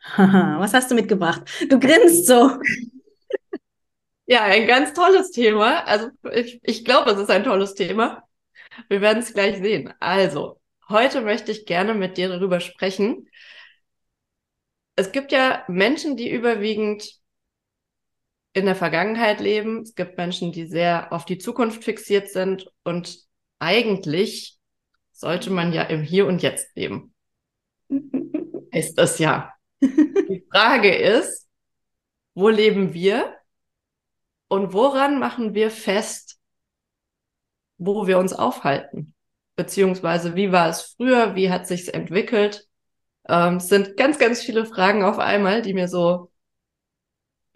Was hast du mitgebracht? Du grinst so. Ja, ein ganz tolles Thema. Also ich, ich glaube, es ist ein tolles Thema. Wir werden es gleich sehen. Also, heute möchte ich gerne mit dir darüber sprechen. Es gibt ja Menschen, die überwiegend in der Vergangenheit leben. Es gibt Menschen, die sehr auf die Zukunft fixiert sind. Und eigentlich sollte man ja im Hier und Jetzt leben. Ist das ja. Die Frage ist, wo leben wir und woran machen wir fest, wo wir uns aufhalten? Beziehungsweise wie war es früher, wie hat sich's entwickelt? Ähm, es sind ganz, ganz viele Fragen auf einmal, die mir so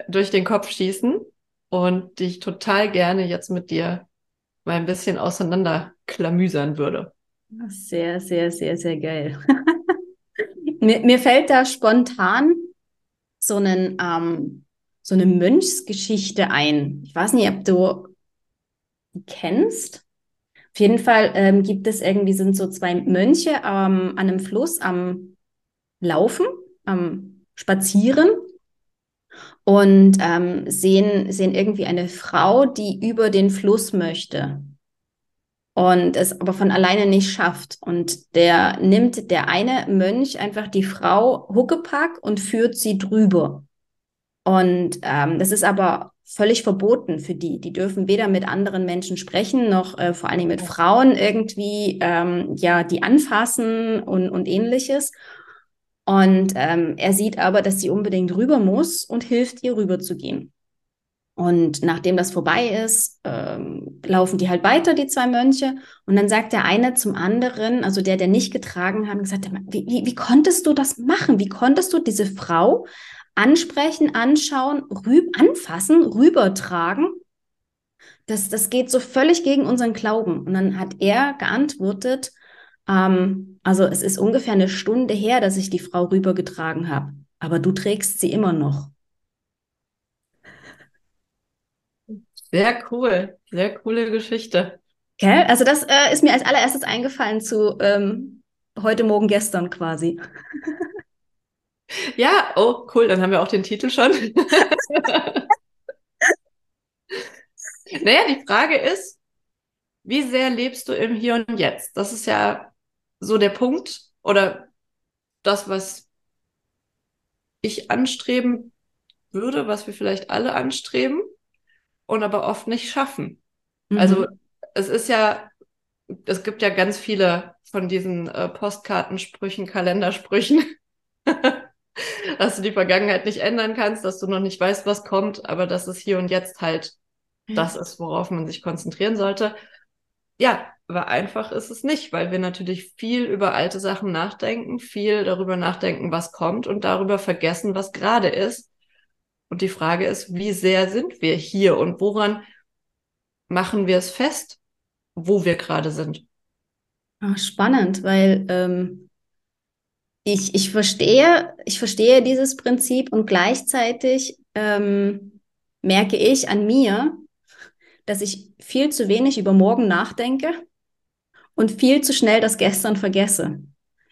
durch den Kopf schießen und die ich total gerne jetzt mit dir mal ein bisschen auseinanderklamüsern würde. Sehr, sehr, sehr, sehr geil. Mir, mir fällt da spontan so, einen, ähm, so eine Mönchsgeschichte ein. Ich weiß nicht, ob du die kennst. Auf jeden Fall ähm, gibt es irgendwie, sind so zwei Mönche ähm, an einem Fluss am Laufen, am Spazieren und ähm, sehen, sehen irgendwie eine Frau, die über den Fluss möchte und es aber von alleine nicht schafft. Und der nimmt der eine Mönch einfach die Frau Huckepack und führt sie drüber. Und ähm, das ist aber völlig verboten für die. Die dürfen weder mit anderen Menschen sprechen, noch äh, vor allen Dingen mit Frauen irgendwie, ähm, ja, die anfassen und, und ähnliches. Und ähm, er sieht aber, dass sie unbedingt rüber muss und hilft ihr rüber zu gehen. Und nachdem das vorbei ist, ähm, laufen die halt weiter, die zwei Mönche. Und dann sagt der eine zum anderen, also der, der nicht getragen hat, gesagt, wie, wie, wie konntest du das machen? Wie konntest du diese Frau ansprechen, anschauen, rüb, anfassen, rübertragen? Das, das geht so völlig gegen unseren Glauben. Und dann hat er geantwortet, ähm, also es ist ungefähr eine Stunde her, dass ich die Frau rübergetragen habe, aber du trägst sie immer noch. Sehr cool, sehr coole Geschichte. Okay, also das äh, ist mir als allererstes eingefallen zu ähm, heute, morgen, gestern quasi. Ja, oh cool, dann haben wir auch den Titel schon. naja, die Frage ist, wie sehr lebst du im Hier und Jetzt? Das ist ja so der Punkt oder das, was ich anstreben würde, was wir vielleicht alle anstreben und aber oft nicht schaffen. Mhm. Also es ist ja, es gibt ja ganz viele von diesen äh, Postkartensprüchen, Kalendersprüchen, dass du die Vergangenheit nicht ändern kannst, dass du noch nicht weißt, was kommt, aber dass es hier und jetzt halt mhm. das ist, worauf man sich konzentrieren sollte. Ja, aber einfach ist es nicht, weil wir natürlich viel über alte Sachen nachdenken, viel darüber nachdenken, was kommt und darüber vergessen, was gerade ist und die Frage ist, wie sehr sind wir hier und woran machen wir es fest, wo wir gerade sind? Ach, spannend, weil ähm, ich, ich verstehe, ich verstehe dieses Prinzip und gleichzeitig ähm, merke ich an mir, dass ich viel zu wenig über morgen nachdenke und viel zu schnell das Gestern vergesse.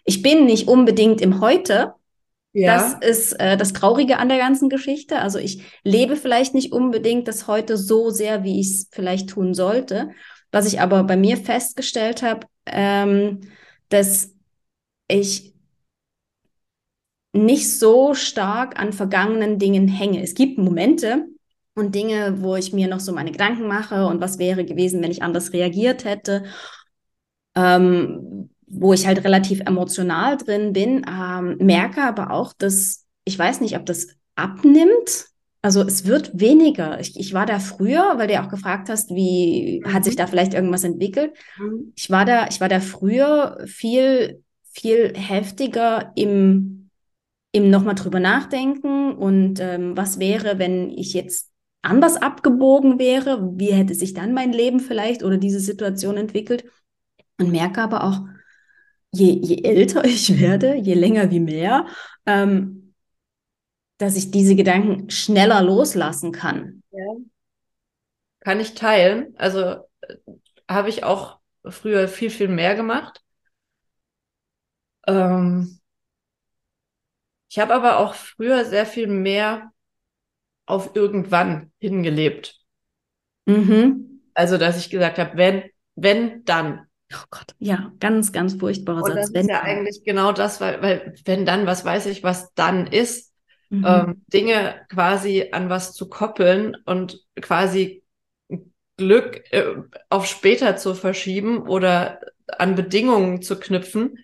Ich bin nicht unbedingt im Heute, ja. Das ist äh, das Traurige an der ganzen Geschichte. Also ich lebe vielleicht nicht unbedingt das heute so sehr, wie ich es vielleicht tun sollte. Was ich aber bei mir festgestellt habe, ähm, dass ich nicht so stark an vergangenen Dingen hänge. Es gibt Momente und Dinge, wo ich mir noch so meine Gedanken mache und was wäre gewesen, wenn ich anders reagiert hätte. Ähm, wo ich halt relativ emotional drin bin, ähm, merke aber auch, dass ich weiß nicht, ob das abnimmt. Also es wird weniger. Ich, ich war da früher, weil du ja auch gefragt hast, wie mhm. hat sich mhm. da vielleicht irgendwas entwickelt. Mhm. Ich war da, ich war da früher viel, viel heftiger im eben nochmal drüber nachdenken und ähm, was wäre, wenn ich jetzt anders abgebogen wäre, wie hätte sich dann mein Leben vielleicht oder diese Situation entwickelt und merke aber auch, je, je älter ich werde, je länger wie mehr, ähm, dass ich diese Gedanken schneller loslassen kann. Ja. Kann ich teilen. Also äh, habe ich auch früher viel, viel mehr gemacht. Ähm, ich habe aber auch früher sehr viel mehr auf irgendwann hingelebt. Mhm. Also, dass ich gesagt habe, wenn, wenn, dann. Oh Gott, ja, ganz, ganz furchtbarer Und Satz. das wenn ist ja dann. eigentlich genau das, weil, weil wenn dann, was weiß ich, was dann ist, Mhm. ähm, Dinge quasi an was zu koppeln und quasi Glück äh, auf später zu verschieben oder an Bedingungen zu knüpfen.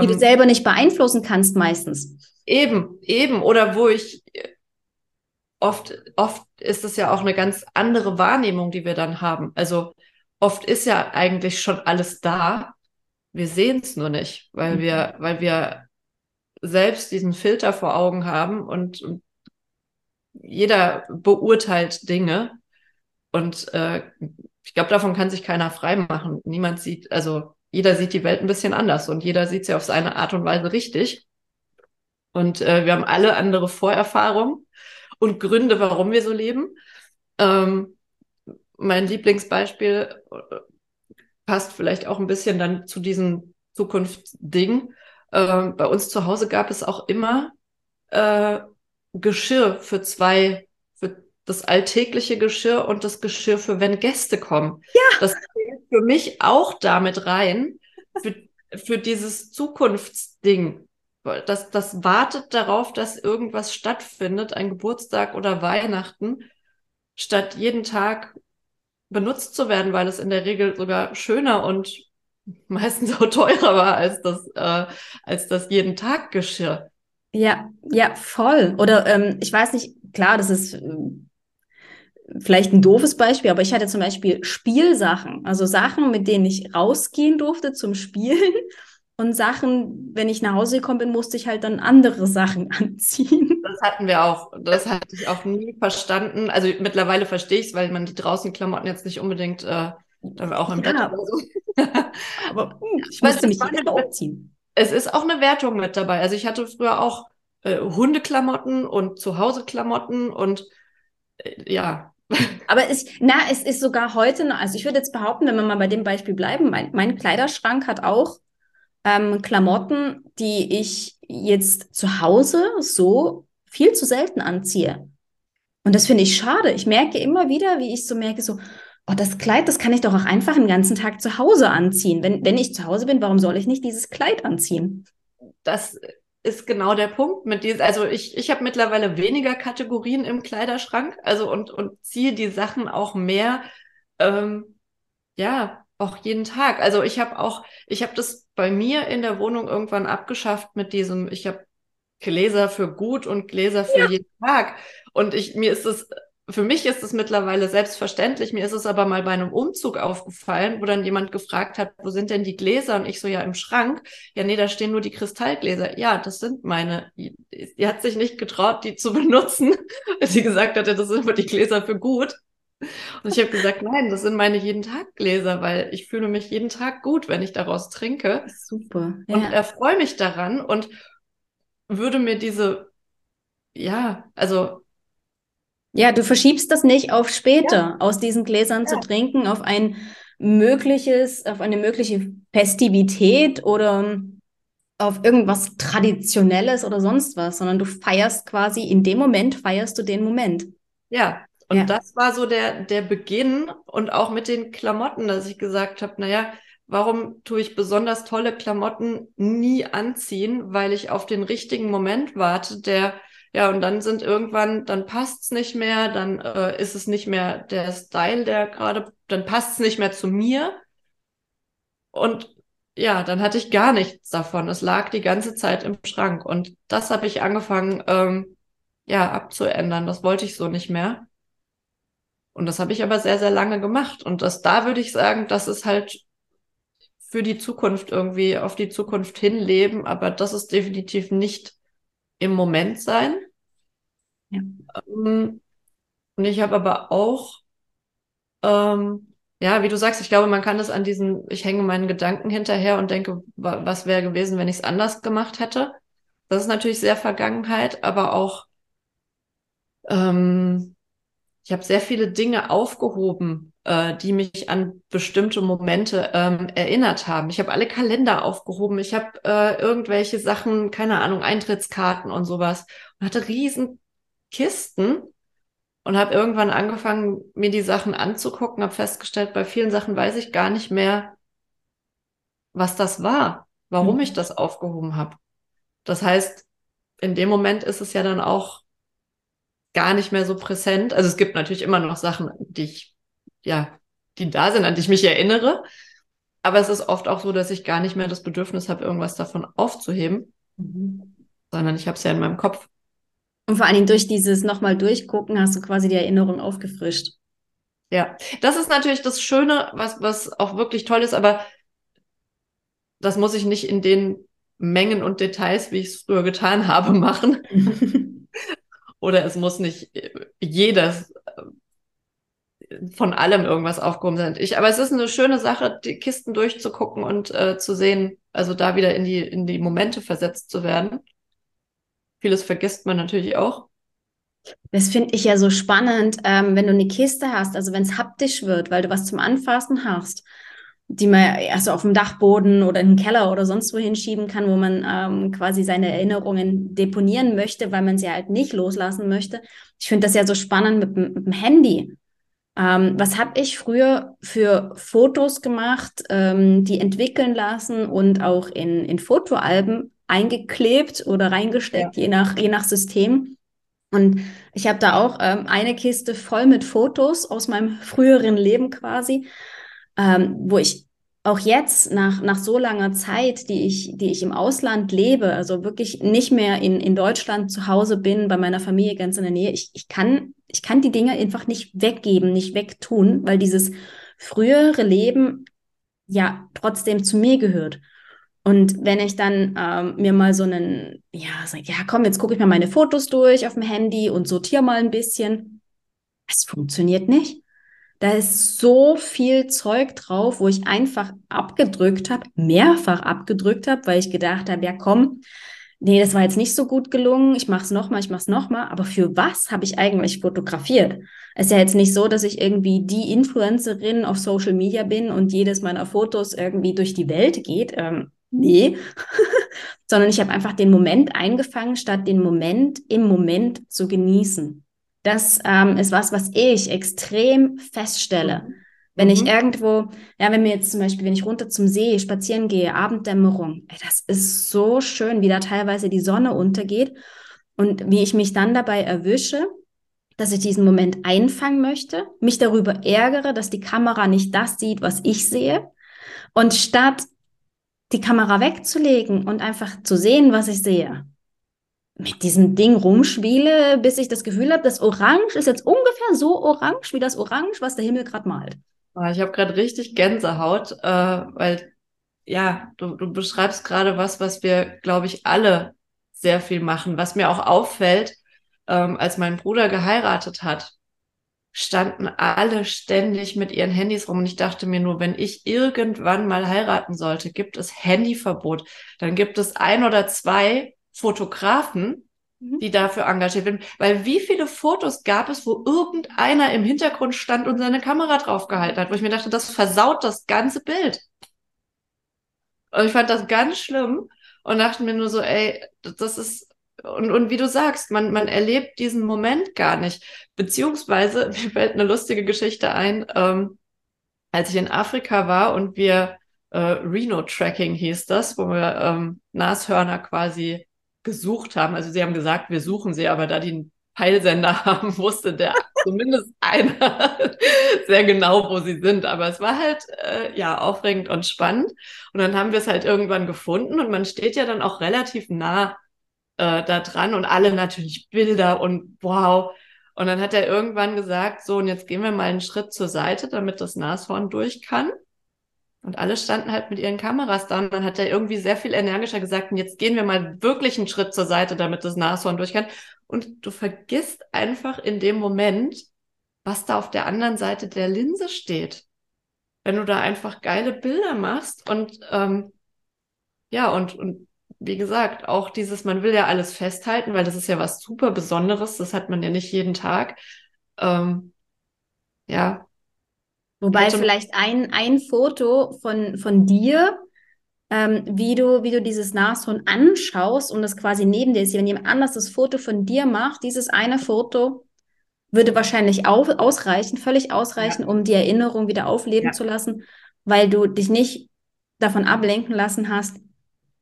die du Ähm, selber nicht beeinflussen kannst meistens. Eben, eben. Oder wo ich äh, oft, oft ist es ja auch eine ganz andere Wahrnehmung, die wir dann haben. Also oft ist ja eigentlich schon alles da. Wir sehen es nur nicht, weil Mhm. wir, weil wir selbst diesen Filter vor Augen haben und, und jeder beurteilt Dinge. Und äh, ich glaube, davon kann sich keiner frei machen. Niemand sieht, also jeder sieht die Welt ein bisschen anders und jeder sieht sie auf seine Art und Weise richtig. Und äh, wir haben alle andere Vorerfahrungen und Gründe, warum wir so leben. Ähm, mein Lieblingsbeispiel äh, passt vielleicht auch ein bisschen dann zu diesem Zukunftsding. Ähm, bei uns zu Hause gab es auch immer äh, Geschirr für zwei, für das alltägliche Geschirr und das Geschirr für wenn Gäste kommen. Ja. Das zählt für mich auch damit rein, für, für dieses Zukunftsding. Das, das wartet darauf, dass irgendwas stattfindet, ein Geburtstag oder Weihnachten, statt jeden Tag benutzt zu werden, weil es in der Regel sogar schöner und meistens auch teurer war als das, äh, als das jeden Tag Geschirr. Ja, ja, voll. Oder ähm, ich weiß nicht, klar, das ist ähm, vielleicht ein doofes Beispiel, aber ich hatte zum Beispiel Spielsachen, also Sachen, mit denen ich rausgehen durfte zum Spielen und Sachen, wenn ich nach Hause gekommen bin, musste ich halt dann andere Sachen anziehen. Das hatten wir auch. Das hatte ich auch nie verstanden. Also mittlerweile verstehe ich es, weil man die draußen Klamotten jetzt nicht unbedingt äh, dann auch im Ja. Bett oder so. Aber hm, ich musste mich Mal aufziehen. Es ist auch eine Wertung mit dabei. Also ich hatte früher auch äh, Hundeklamotten und Zuhause-Klamotten und äh, ja, Aber es, na, es ist sogar heute noch, also ich würde jetzt behaupten, wenn wir mal bei dem Beispiel bleiben, mein, mein Kleiderschrank hat auch ähm, Klamotten, die ich jetzt zu Hause so viel zu selten anziehe. Und das finde ich schade. Ich merke immer wieder, wie ich so merke, so, oh, das Kleid, das kann ich doch auch einfach den ganzen Tag zu Hause anziehen. Wenn, wenn ich zu Hause bin, warum soll ich nicht dieses Kleid anziehen? das ist genau der Punkt mit diesem, also ich, ich habe mittlerweile weniger Kategorien im Kleiderschrank, also und, und ziehe die Sachen auch mehr, ähm, ja, auch jeden Tag. Also ich habe auch, ich habe das bei mir in der Wohnung irgendwann abgeschafft mit diesem, ich habe Gläser für gut und Gläser für jeden Tag. Und ich, mir ist es, für mich ist es mittlerweile selbstverständlich. Mir ist es aber mal bei einem Umzug aufgefallen, wo dann jemand gefragt hat, wo sind denn die Gläser? Und ich so, ja, im Schrank. Ja, nee, da stehen nur die Kristallgläser. Ja, das sind meine. Die hat sich nicht getraut, die zu benutzen, weil sie gesagt hatte, das sind immer die Gläser für gut. Und ich habe gesagt, nein, das sind meine jeden Tag Gläser, weil ich fühle mich jeden Tag gut, wenn ich daraus trinke Super. und Ja. erfreue mich daran und würde mir diese, ja, also Ja, du verschiebst das nicht auf später, aus diesen Gläsern zu Ja. trinken, auf ein mögliches, auf eine mögliche Festivität oder auf irgendwas Traditionelles oder sonst was, sondern du feierst quasi in dem Moment, feierst du den Moment. Ja, und Ja. das war so der, der Beginn und auch mit den Klamotten, dass ich gesagt habe, naja, warum tue ich besonders tolle Klamotten nie anziehen, weil ich auf den richtigen Moment warte, der, ja, und dann sind irgendwann, dann passt's nicht mehr, dann äh, ist es nicht mehr der Style, der gerade, dann passt's nicht mehr zu mir. Und ja, dann hatte ich gar nichts davon. Es lag die ganze Zeit im Schrank. Und das habe ich angefangen, ähm, ja, abzuändern. Das wollte ich so nicht mehr. Und das habe ich aber sehr, sehr lange gemacht. Und das, da würde ich sagen, das ist halt für die Zukunft irgendwie, auf die Zukunft hinleben. Aber das ist definitiv nicht im Moment sein. Ja. Ähm, und ich habe aber auch, ähm, ja, wie du sagst, ich glaube, man kann es an diesen, ich hänge meinen Gedanken hinterher und denke, was wäre gewesen, wenn ich es anders gemacht hätte. Das ist natürlich sehr Vergangenheit, aber auch, ähm, ich habe sehr viele Dinge aufgehoben, äh, die mich an bestimmte Momente ähm, erinnert haben. Ich habe alle Kalender aufgehoben, ich habe äh, irgendwelche Sachen, keine Ahnung, Eintrittskarten und sowas und hatte riesen Kisten und habe irgendwann angefangen, mir die Sachen anzugucken, habe festgestellt, bei vielen Sachen weiß ich gar nicht mehr, was das war, warum mhm. ich das aufgehoben habe. Das heißt, in dem Moment ist es ja dann auch gar nicht mehr so präsent. Also es gibt natürlich immer noch Sachen, die ich, ja, die da sind, an die ich mich erinnere. Aber es ist oft auch so, dass ich gar nicht mehr das Bedürfnis habe, irgendwas davon aufzuheben, mhm. sondern ich habe es ja in meinem Kopf. Und vor allen Dingen durch dieses nochmal durchgucken hast du quasi die Erinnerung aufgefrischt. Ja, das ist natürlich das Schöne, was, was auch wirklich toll ist, aber das muss ich nicht in den Mengen und Details, wie ich es früher getan habe, machen. Oder es muss nicht jedes äh, von allem irgendwas aufgehoben sein. Ich, aber es ist eine schöne Sache, die Kisten durchzugucken und äh, zu sehen, also da wieder in die, in die Momente versetzt zu werden. Vieles vergisst man natürlich auch. Das finde ich ja so spannend, ähm, wenn du eine Kiste hast, also wenn es haptisch wird, weil du was zum Anfassen hast die man also auf dem Dachboden oder in den Keller oder sonst wo hinschieben kann, wo man ähm, quasi seine Erinnerungen deponieren möchte, weil man sie halt nicht loslassen möchte. Ich finde das ja so spannend mit, mit dem Handy. Ähm, was habe ich früher für Fotos gemacht, ähm, die entwickeln lassen und auch in, in Fotoalben eingeklebt oder reingesteckt, ja. je, nach, je nach System. Und ich habe da auch ähm, eine Kiste voll mit Fotos aus meinem früheren Leben quasi ähm, wo ich auch jetzt nach, nach so langer Zeit, die ich, die ich im Ausland lebe, also wirklich nicht mehr in, in Deutschland zu Hause bin, bei meiner Familie ganz in der Nähe, ich, ich, kann, ich kann die Dinge einfach nicht weggeben, nicht wegtun, weil dieses frühere Leben ja trotzdem zu mir gehört. Und wenn ich dann ähm, mir mal so einen, ja, sag, ja, komm, jetzt gucke ich mal meine Fotos durch auf dem Handy und sortiere mal ein bisschen, es funktioniert nicht. Da ist so viel Zeug drauf, wo ich einfach abgedrückt habe, mehrfach abgedrückt habe, weil ich gedacht habe, ja komm, nee, das war jetzt nicht so gut gelungen, ich mache es nochmal, ich mache es nochmal, aber für was habe ich eigentlich fotografiert? Es ist ja jetzt nicht so, dass ich irgendwie die Influencerin auf Social Media bin und jedes meiner Fotos irgendwie durch die Welt geht. Ähm, nee, sondern ich habe einfach den Moment eingefangen, statt den Moment im Moment zu genießen. Das ähm, ist was, was ich extrem feststelle. Wenn mhm. ich irgendwo, ja, wenn mir jetzt zum Beispiel, wenn ich runter zum See spazieren gehe, Abenddämmerung, ey, das ist so schön, wie da teilweise die Sonne untergeht und wie ich mich dann dabei erwische, dass ich diesen Moment einfangen möchte, mich darüber ärgere, dass die Kamera nicht das sieht, was ich sehe. Und statt die Kamera wegzulegen und einfach zu sehen, was ich sehe, mit diesem Ding rumspiele, bis ich das Gefühl habe, das Orange ist jetzt ungefähr so orange wie das Orange, was der Himmel gerade malt. Ah, ich habe gerade richtig Gänsehaut, äh, weil ja, du, du beschreibst gerade was, was wir, glaube ich, alle sehr viel machen. Was mir auch auffällt, ähm, als mein Bruder geheiratet hat, standen alle ständig mit ihren Handys rum und ich dachte mir nur, wenn ich irgendwann mal heiraten sollte, gibt es Handyverbot. Dann gibt es ein oder zwei Fotografen, mhm. die dafür engagiert werden. Weil wie viele Fotos gab es, wo irgendeiner im Hintergrund stand und seine Kamera draufgehalten hat, wo ich mir dachte, das versaut das ganze Bild. Und ich fand das ganz schlimm und dachte mir nur so, ey, das ist, und, und wie du sagst, man, man erlebt diesen Moment gar nicht. Beziehungsweise, mir fällt eine lustige Geschichte ein, ähm, als ich in Afrika war und wir äh, Reno-Tracking hieß das, wo wir ähm, Nashörner quasi gesucht haben. Also sie haben gesagt, wir suchen sie, aber da die einen Peilsender haben, wusste der zumindest einer sehr genau, wo sie sind. Aber es war halt äh, ja aufregend und spannend. Und dann haben wir es halt irgendwann gefunden und man steht ja dann auch relativ nah äh, da dran und alle natürlich Bilder und wow. Und dann hat er irgendwann gesagt, so, und jetzt gehen wir mal einen Schritt zur Seite, damit das Nashorn durch kann. Und alle standen halt mit ihren Kameras da und dann hat er irgendwie sehr viel energischer gesagt, und jetzt gehen wir mal wirklich einen Schritt zur Seite, damit das Nashorn durch kann. Und du vergisst einfach in dem Moment, was da auf der anderen Seite der Linse steht. Wenn du da einfach geile Bilder machst und ähm, ja, und, und wie gesagt, auch dieses, man will ja alles festhalten, weil das ist ja was super Besonderes, das hat man ja nicht jeden Tag. Ähm, ja, Wobei vielleicht ein, ein Foto von, von dir, ähm, wie, du, wie du dieses Nashorn anschaust und das quasi neben dir ist. Wenn jemand anders das Foto von dir macht, dieses eine Foto würde wahrscheinlich auch ausreichen, völlig ausreichen, ja. um die Erinnerung wieder aufleben ja. zu lassen, weil du dich nicht davon ablenken lassen hast,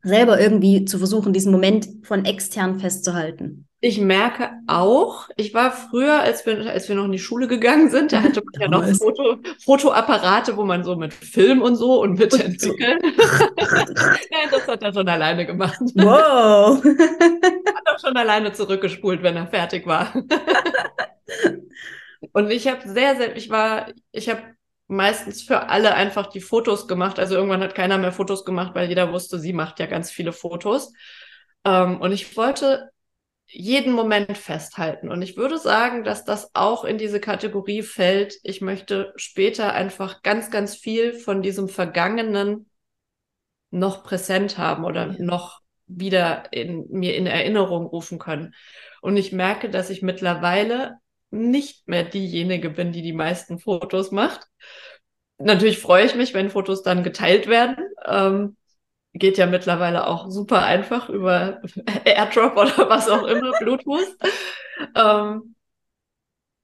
selber irgendwie zu versuchen, diesen Moment von extern festzuhalten. Ich merke auch, ich war früher, als wir, als wir noch in die Schule gegangen sind, da hatte man ja noch Foto, Fotoapparate, wo man so mit Film und so und mit entwickeln. Nein, das hat er schon alleine gemacht. Wow. hat auch schon alleine zurückgespult, wenn er fertig war. und ich habe sehr, sehr, ich war, ich habe meistens für alle einfach die Fotos gemacht. Also irgendwann hat keiner mehr Fotos gemacht, weil jeder wusste, sie macht ja ganz viele Fotos. Ähm, und ich wollte jeden Moment festhalten. Und ich würde sagen, dass das auch in diese Kategorie fällt. Ich möchte später einfach ganz, ganz viel von diesem Vergangenen noch präsent haben oder ja. noch wieder in mir in Erinnerung rufen können. Und ich merke, dass ich mittlerweile nicht mehr diejenige bin, die die meisten Fotos macht. Natürlich freue ich mich, wenn Fotos dann geteilt werden. Ähm, geht ja mittlerweile auch super einfach über AirDrop oder was auch immer, Bluetooth. Ähm,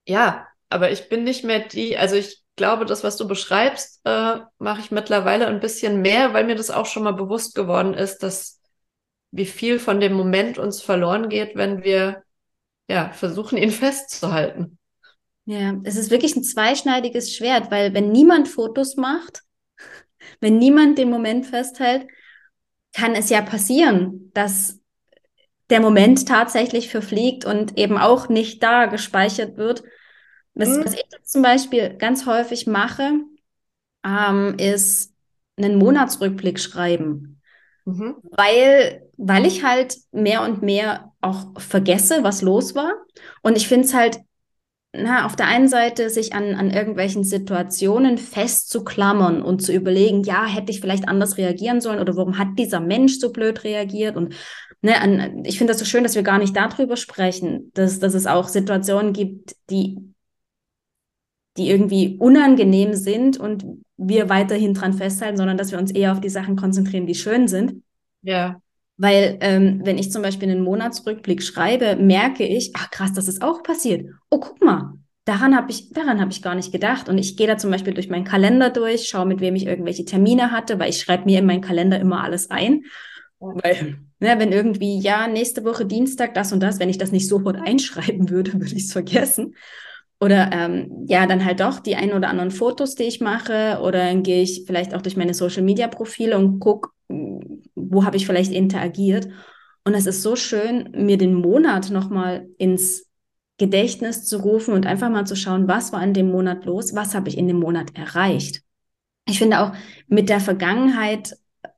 ja, aber ich bin nicht mehr die, also ich glaube, das, was du beschreibst, äh, mache ich mittlerweile ein bisschen mehr, weil mir das auch schon mal bewusst geworden ist, dass wie viel von dem Moment uns verloren geht, wenn wir ja versuchen, ihn festzuhalten. Ja, es ist wirklich ein zweischneidiges Schwert, weil wenn niemand Fotos macht, wenn niemand den Moment festhält, kann es ja passieren, dass der Moment tatsächlich verfliegt und eben auch nicht da gespeichert wird. Was, mhm. was ich zum Beispiel ganz häufig mache, ähm, ist einen Monatsrückblick schreiben. Mhm. Weil, weil ich halt mehr und mehr auch vergesse, was los war. Und ich finde es halt na, auf der einen Seite sich an, an irgendwelchen Situationen festzuklammern und zu überlegen, ja, hätte ich vielleicht anders reagieren sollen oder warum hat dieser Mensch so blöd reagiert und ne, an, ich finde das so schön, dass wir gar nicht darüber sprechen, dass, dass es auch Situationen gibt, die, die irgendwie unangenehm sind und wir weiterhin dran festhalten, sondern dass wir uns eher auf die Sachen konzentrieren, die schön sind. Ja. Weil ähm, wenn ich zum Beispiel einen Monatsrückblick schreibe, merke ich, ach krass, das ist auch passiert. Oh, guck mal, daran habe ich, daran habe ich gar nicht gedacht. Und ich gehe da zum Beispiel durch meinen Kalender durch, schaue, mit wem ich irgendwelche Termine hatte, weil ich schreibe mir in meinen Kalender immer alles ein. Weil, ne, wenn irgendwie, ja, nächste Woche Dienstag das und das, wenn ich das nicht sofort einschreiben würde, würde ich es vergessen. Oder ähm, ja, dann halt doch die ein oder anderen Fotos, die ich mache. Oder dann gehe ich vielleicht auch durch meine Social-Media-Profile und gucke, wo habe ich vielleicht interagiert. Und es ist so schön, mir den Monat nochmal ins Gedächtnis zu rufen und einfach mal zu schauen, was war in dem Monat los, was habe ich in dem Monat erreicht. Ich finde auch mit der Vergangenheit, äh,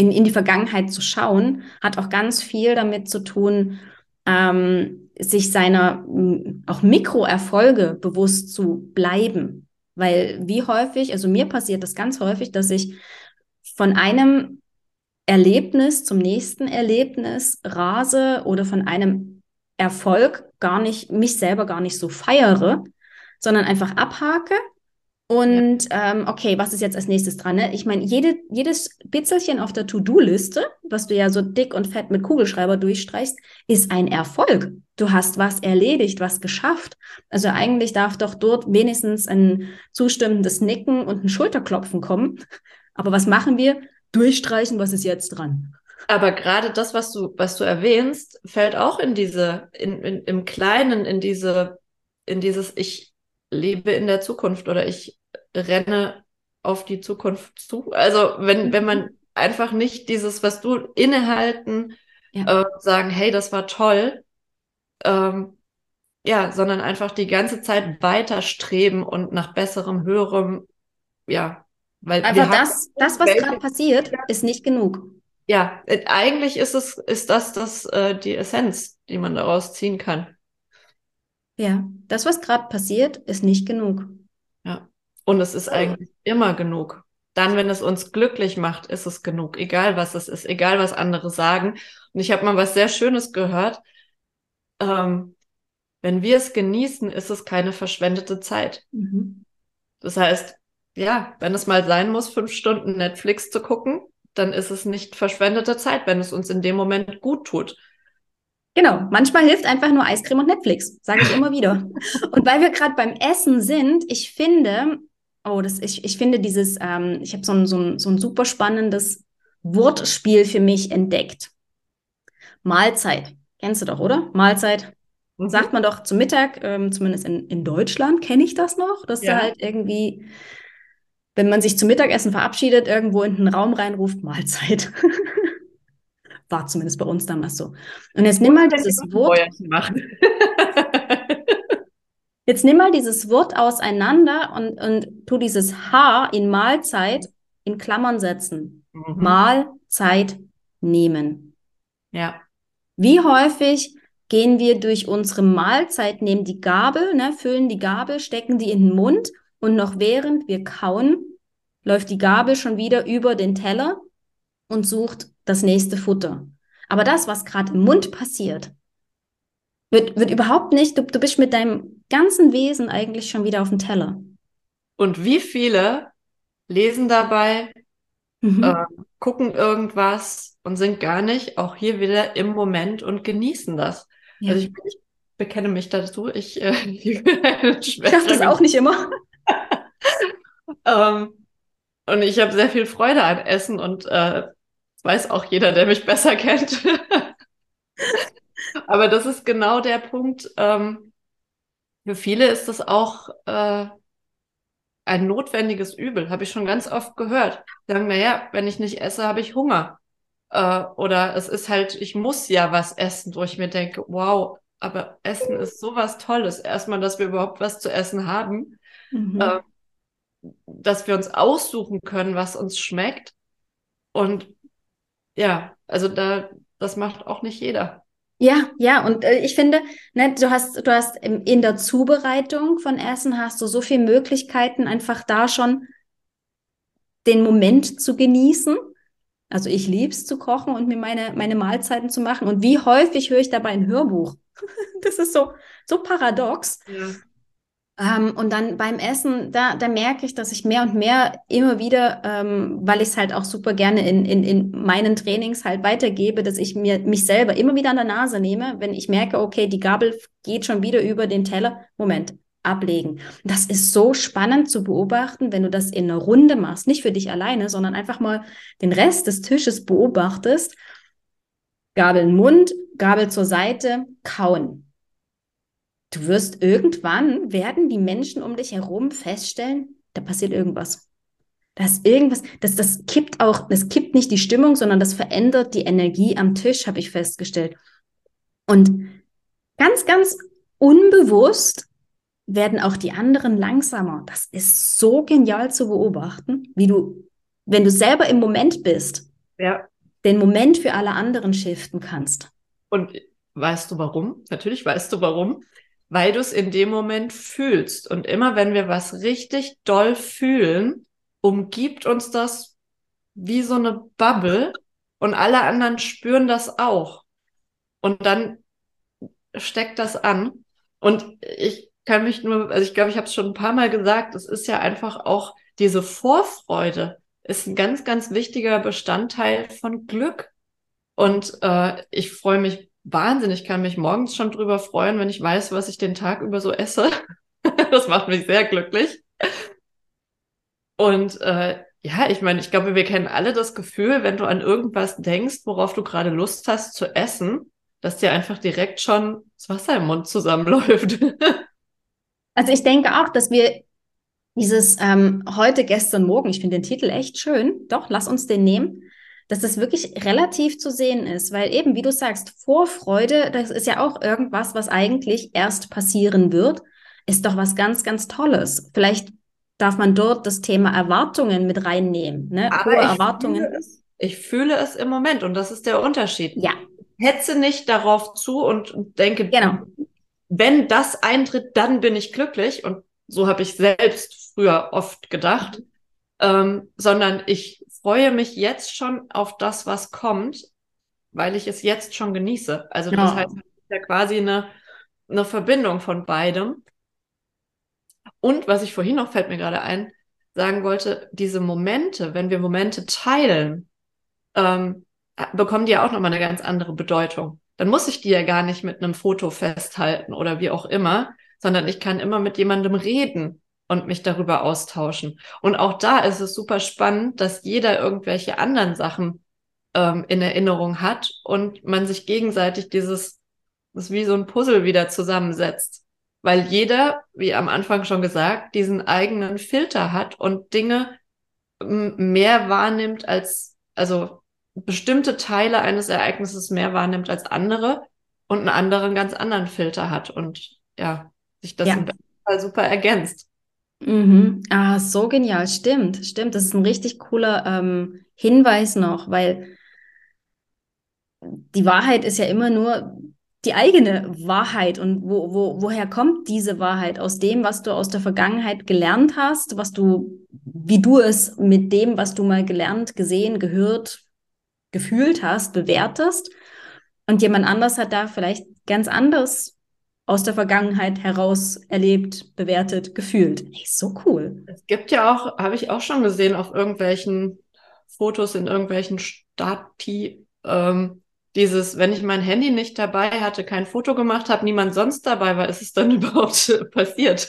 in, in die Vergangenheit zu schauen, hat auch ganz viel damit zu tun, ähm, sich seiner auch Mikroerfolge bewusst zu bleiben. Weil wie häufig, also mir passiert das ganz häufig, dass ich von einem Erlebnis zum nächsten Erlebnis rase oder von einem Erfolg gar nicht, mich selber gar nicht so feiere, sondern einfach abhake und ja. ähm, okay, was ist jetzt als nächstes dran? Ne? Ich meine, jede, jedes Bitzelchen auf der To-Do-Liste, was du ja so dick und fett mit Kugelschreiber durchstreichst, ist ein Erfolg. Du hast was erledigt, was geschafft. Also eigentlich darf doch dort wenigstens ein zustimmendes Nicken und ein Schulterklopfen kommen. Aber was machen wir? Durchstreichen, was ist jetzt dran? Aber gerade das, was du, was du erwähnst, fällt auch in diese, in, in, im Kleinen, in diese, in dieses, ich, lebe in der Zukunft oder ich renne auf die Zukunft zu. Also wenn, wenn man einfach nicht dieses, was du innehalten, ja. äh, sagen, hey, das war toll, ähm, ja, sondern einfach die ganze Zeit weiter streben und nach besserem, höherem, ja, Weil Einfach das, das, was gerade passiert, ist nicht genug. Ja, äh, eigentlich ist es, ist das, das äh, die Essenz, die man daraus ziehen kann. Ja, das, was gerade passiert, ist nicht genug. Ja. Und es ist eigentlich immer genug. Dann, wenn es uns glücklich macht, ist es genug. Egal was es ist, egal was andere sagen. Und ich habe mal was sehr Schönes gehört. Ähm, wenn wir es genießen, ist es keine verschwendete Zeit. Mhm. Das heißt, ja, wenn es mal sein muss, fünf Stunden Netflix zu gucken, dann ist es nicht verschwendete Zeit, wenn es uns in dem Moment gut tut. Genau, manchmal hilft einfach nur Eiscreme und Netflix, sage ich immer wieder. Und weil wir gerade beim Essen sind, ich finde, oh, das, ich, ich finde dieses, ähm, ich habe so ein, so, ein, so ein super spannendes Wortspiel für mich entdeckt. Mahlzeit. Kennst du doch, oder? Mahlzeit. Mhm. Sagt man doch zum Mittag, ähm, zumindest in, in Deutschland kenne ich das noch, dass ja. da halt irgendwie wenn man sich zum Mittagessen verabschiedet, irgendwo in den Raum reinruft, Mahlzeit. War zumindest bei uns damals so. Und jetzt nimm mal dieses Wort. jetzt nimm mal dieses Wort auseinander und, und tu dieses H in Mahlzeit in Klammern setzen. Mhm. Mahlzeit nehmen. Ja. Wie häufig gehen wir durch unsere Mahlzeit, nehmen die Gabel, ne, füllen die Gabel, stecken die in den Mund und noch während wir kauen, läuft die Gabel schon wieder über den Teller und sucht das nächste Futter. Aber das, was gerade im Mund passiert, wird, wird überhaupt nicht, du, du bist mit deinem ganzen Wesen eigentlich schon wieder auf dem Teller. Und wie viele lesen dabei, mhm. äh, gucken irgendwas und sind gar nicht auch hier wieder im Moment und genießen das. Ja. Also ich, ich, bekenne mich dazu, ich, äh, ich, ich schaffe das auch nicht immer. ähm, und ich habe sehr viel Freude an Essen und äh, weiß auch jeder, der mich besser kennt. Aber das ist genau der Punkt. Ähm, für viele ist das auch äh, ein notwendiges Übel, habe ich schon ganz oft gehört. Sagen, naja, wenn ich nicht esse, habe ich Hunger. Äh, oder es ist halt, ich muss ja was essen, wo ich mir denke, wow, aber Essen ist sowas Tolles. Erstmal, dass wir überhaupt was zu essen haben. Mhm. Äh, dass wir uns aussuchen können, was uns schmeckt. Und ja, also da, das macht auch nicht jeder. Ja, ja, und äh, ich finde, ne, du hast, du hast in, in der Zubereitung von Essen hast du so viele Möglichkeiten, einfach da schon den Moment zu genießen. Also ich liebe es zu kochen und mir meine, meine Mahlzeiten zu machen. Und wie häufig höre ich dabei ein Hörbuch? das ist so, so paradox. Ja. Ähm, und dann beim Essen, da, da merke ich, dass ich mehr und mehr immer wieder, ähm, weil ich es halt auch super gerne in, in, in meinen Trainings halt weitergebe, dass ich mir mich selber immer wieder an der Nase nehme, wenn ich merke, okay, die Gabel geht schon wieder über den Teller. Moment, ablegen. Das ist so spannend zu beobachten, wenn du das in einer Runde machst, nicht für dich alleine, sondern einfach mal den Rest des Tisches beobachtest. Gabel in den Mund, Gabel zur Seite, kauen du wirst irgendwann, werden die Menschen um dich herum feststellen, da passiert irgendwas. Da ist irgendwas, das, das kippt auch, das kippt nicht die Stimmung, sondern das verändert die Energie am Tisch, habe ich festgestellt. Und ganz, ganz unbewusst werden auch die anderen langsamer. Das ist so genial zu beobachten, wie du, wenn du selber im Moment bist, ja. den Moment für alle anderen shiften kannst. Und weißt du warum? Natürlich weißt du warum weil du es in dem Moment fühlst. Und immer wenn wir was richtig doll fühlen, umgibt uns das wie so eine Bubble und alle anderen spüren das auch. Und dann steckt das an. Und ich kann mich nur, also ich glaube, ich habe es schon ein paar Mal gesagt, es ist ja einfach auch diese Vorfreude ist ein ganz, ganz wichtiger Bestandteil von Glück. Und äh, ich freue mich Wahnsinn. Ich kann mich morgens schon drüber freuen, wenn ich weiß, was ich den Tag über so esse. das macht mich sehr glücklich. Und äh, ja, ich meine, ich glaube, wir kennen alle das Gefühl, wenn du an irgendwas denkst, worauf du gerade Lust hast zu essen, dass dir einfach direkt schon das Wasser im Mund zusammenläuft. also ich denke auch, dass wir dieses ähm, heute, gestern, morgen, ich finde den Titel echt schön. Doch, lass uns den nehmen dass das wirklich relativ zu sehen ist, weil eben, wie du sagst, Vorfreude, das ist ja auch irgendwas, was eigentlich erst passieren wird, ist doch was ganz, ganz Tolles. Vielleicht darf man dort das Thema Erwartungen mit reinnehmen. Ne? Aber Hohe ich Erwartungen. Fühle es, ich fühle es im Moment und das ist der Unterschied. Ja. Hetze nicht darauf zu und denke, Genau. wenn das eintritt, dann bin ich glücklich. Und so habe ich selbst früher oft gedacht. Ähm, sondern ich freue mich jetzt schon auf das, was kommt, weil ich es jetzt schon genieße. Also das Ja. heißt, es ist ja quasi eine, eine Verbindung von beidem. Und was ich vorhin noch, fällt mir gerade ein, sagen wollte, diese Momente, wenn wir Momente teilen, ähm, bekommen die ja auch nochmal eine ganz andere Bedeutung. Dann muss ich die ja gar nicht mit einem Foto festhalten oder wie auch immer, sondern ich kann immer mit jemandem reden und mich darüber austauschen. Und auch da ist es super spannend, dass jeder irgendwelche anderen Sachen ähm, in Erinnerung hat und man sich gegenseitig dieses, das ist wie so ein Puzzle wieder zusammensetzt. Weil jeder, wie am Anfang schon gesagt, diesen eigenen Filter hat und Dinge mehr wahrnimmt als, also bestimmte Teile eines Ereignisses mehr wahrnimmt als andere und einen anderen ganz anderen Filter hat und ja, sich das Ja. im besten Fall super ergänzt. Mhm. Ah, so genial. Stimmt, stimmt. Das ist ein richtig cooler ähm, Hinweis noch, weil die Wahrheit ist ja immer nur die eigene Wahrheit. Und wo, wo, woher kommt diese Wahrheit? Aus dem, was du aus der Vergangenheit gelernt hast, was du, wie du es mit dem, was du mal gelernt, gesehen, gehört, gefühlt hast, bewertest. Und jemand anders hat da vielleicht ganz anders aus der Vergangenheit heraus erlebt, bewertet, gefühlt. Ey, so cool. Es gibt ja auch, habe ich auch schon gesehen, auf irgendwelchen Fotos in irgendwelchen Stati, ähm, dieses, wenn ich mein Handy nicht dabei hatte, kein Foto gemacht habe, niemand sonst dabei war, ist es dann überhaupt passiert?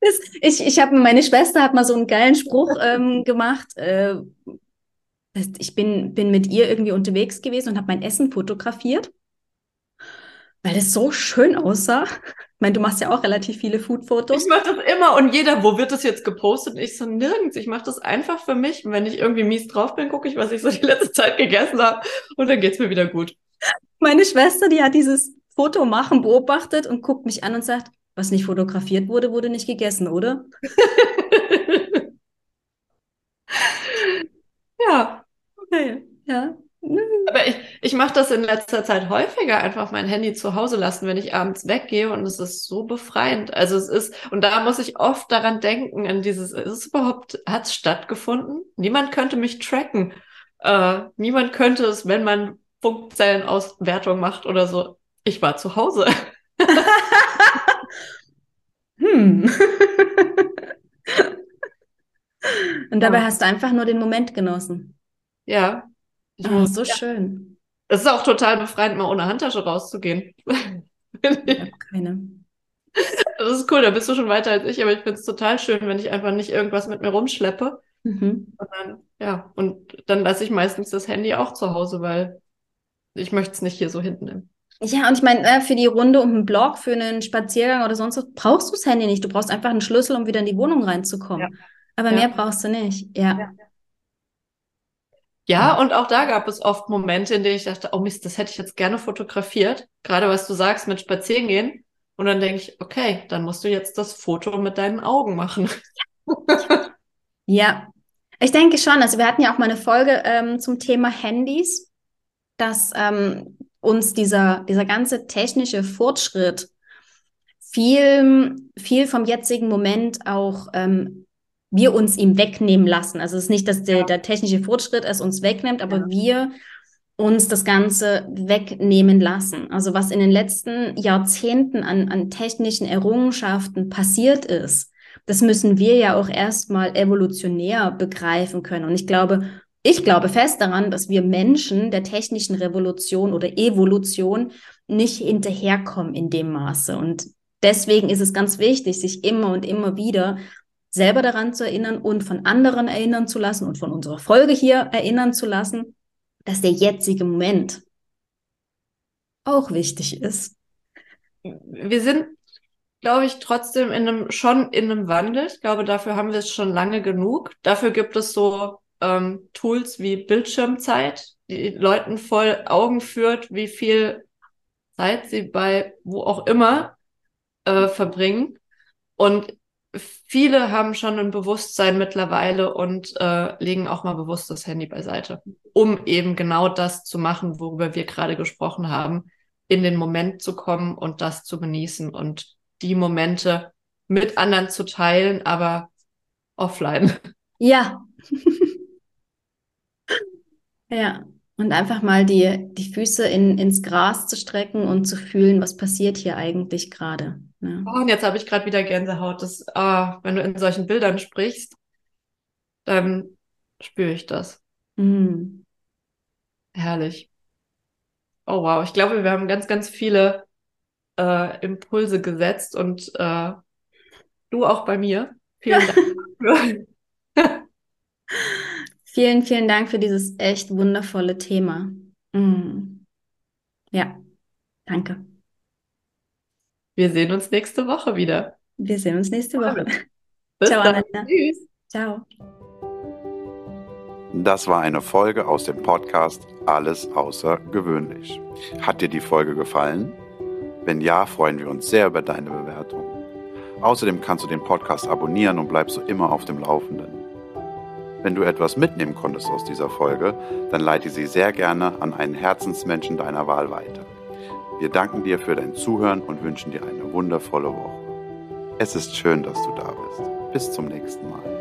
Das, ich ich habe, meine Schwester hat mal so einen geilen Spruch ähm, gemacht. Äh, ich bin, bin mit ihr irgendwie unterwegs gewesen und habe mein Essen fotografiert, weil es so schön aussah. Ich meine, du machst ja auch relativ viele Food-Fotos. Ich mache das immer und jeder, wo wird das jetzt gepostet? Ich so nirgends. Ich mache das einfach für mich. Und wenn ich irgendwie mies drauf bin, gucke ich, was ich so die letzte Zeit gegessen habe und dann geht's mir wieder gut. Meine Schwester, die hat dieses Foto machen beobachtet und guckt mich an und sagt, was nicht fotografiert wurde, wurde nicht gegessen, oder? ja, Okay, ja. Aber ich, ich mache das in letzter Zeit häufiger, einfach mein Handy zu Hause lassen, wenn ich abends weggehe und es ist so befreiend. Also es ist, und da muss ich oft daran denken, an dieses, ist es überhaupt, hat es stattgefunden? Niemand könnte mich tracken. Äh, niemand könnte es, wenn man Funkzellenauswertung macht oder so. Ich war zu Hause. Hm. Und dabei Ja. hast du einfach nur den Moment genossen. Ja. Muss, so schön. es ist auch total befreiend, mal ohne Handtasche rauszugehen. Ich habe keine. Das ist cool, da bist du schon weiter als ich, aber ich finde es total schön, wenn ich einfach nicht irgendwas mit mir rumschleppe, Mhm. sondern ja, und dann lasse ich meistens das Handy auch zu Hause, weil ich möchte es nicht hier so hinten im. Ja, und ich meine, äh, für die Runde um einen Block, für einen Spaziergang oder sonst was, brauchst du das Handy nicht. Du brauchst einfach einen Schlüssel, um wieder in die Wohnung reinzukommen. Ja. Aber Ja. mehr brauchst du nicht. Ja. Ja. Ja, und auch da gab es oft Momente, in denen ich dachte, oh Mist, das hätte ich jetzt gerne fotografiert. Gerade was du sagst mit Spazierengehen. Und dann denke ich, okay, dann musst du jetzt das Foto mit deinen Augen machen. Ja, ich denke schon. Also wir hatten ja auch mal eine Folge ähm, zum Thema Handys, dass ähm, uns dieser, dieser ganze technische Fortschritt viel, viel vom jetzigen Moment auch ähm, wir uns ihm wegnehmen lassen. Also es ist nicht, dass der, der technische Fortschritt es uns wegnimmt, aber Ja. wir uns das Ganze wegnehmen lassen. Also was in den letzten Jahrzehnten an, an technischen Errungenschaften passiert ist, das müssen wir ja auch erstmal evolutionär begreifen können. Und ich glaube, ich glaube fest daran, dass wir Menschen der technischen Revolution oder Evolution nicht hinterherkommen in dem Maße. Und deswegen ist es ganz wichtig, sich immer und immer wieder selber daran zu erinnern und von anderen erinnern zu lassen und von unserer Folge hier erinnern zu lassen, dass der jetzige Moment auch wichtig ist. Wir sind, glaube ich, trotzdem in einem, schon in einem Wandel. Ich glaube, dafür haben wir es schon lange genug. Dafür gibt es so ähm, Tools wie Bildschirmzeit, die Leuten voll Augen führt, wie viel Zeit sie bei wo auch immer äh, verbringen. Und viele haben schon ein Bewusstsein mittlerweile und äh, legen auch mal bewusst das Handy beiseite, um eben genau das zu machen, worüber wir gerade gesprochen haben, in den Moment zu kommen und das zu genießen und die Momente mit anderen zu teilen, aber offline. Ja. ja. Und einfach mal die, die Füße in, ins Gras zu strecken und zu fühlen, was passiert hier eigentlich gerade. Ja. Oh, und jetzt habe ich gerade wieder Gänsehaut. Das, oh, wenn du in solchen Bildern sprichst, dann spüre ich das. Mm. Herrlich. Oh wow, ich glaube, wir haben ganz, ganz viele äh, Impulse gesetzt und äh, du auch bei mir. Vielen Dank dafür. Vielen, vielen Dank für dieses echt wundervolle Thema. Mm. Ja, danke. Wir sehen uns nächste Woche wieder. Wir sehen uns nächste Woche. Bis Ciao, dann. Anna. Tschüss. Ciao. Das war eine Folge aus dem Podcast Alles außergewöhnlich. Hat dir die Folge gefallen? Wenn ja, freuen wir uns sehr über deine Bewertung. Außerdem kannst du den Podcast abonnieren und bleibst so immer auf dem Laufenden. Wenn du etwas mitnehmen konntest aus dieser Folge, dann leite sie sehr gerne an einen Herzensmenschen deiner Wahl weiter. Wir danken dir für dein Zuhören und wünschen dir eine wundervolle Woche. Es ist schön, dass du da bist. Bis zum nächsten Mal.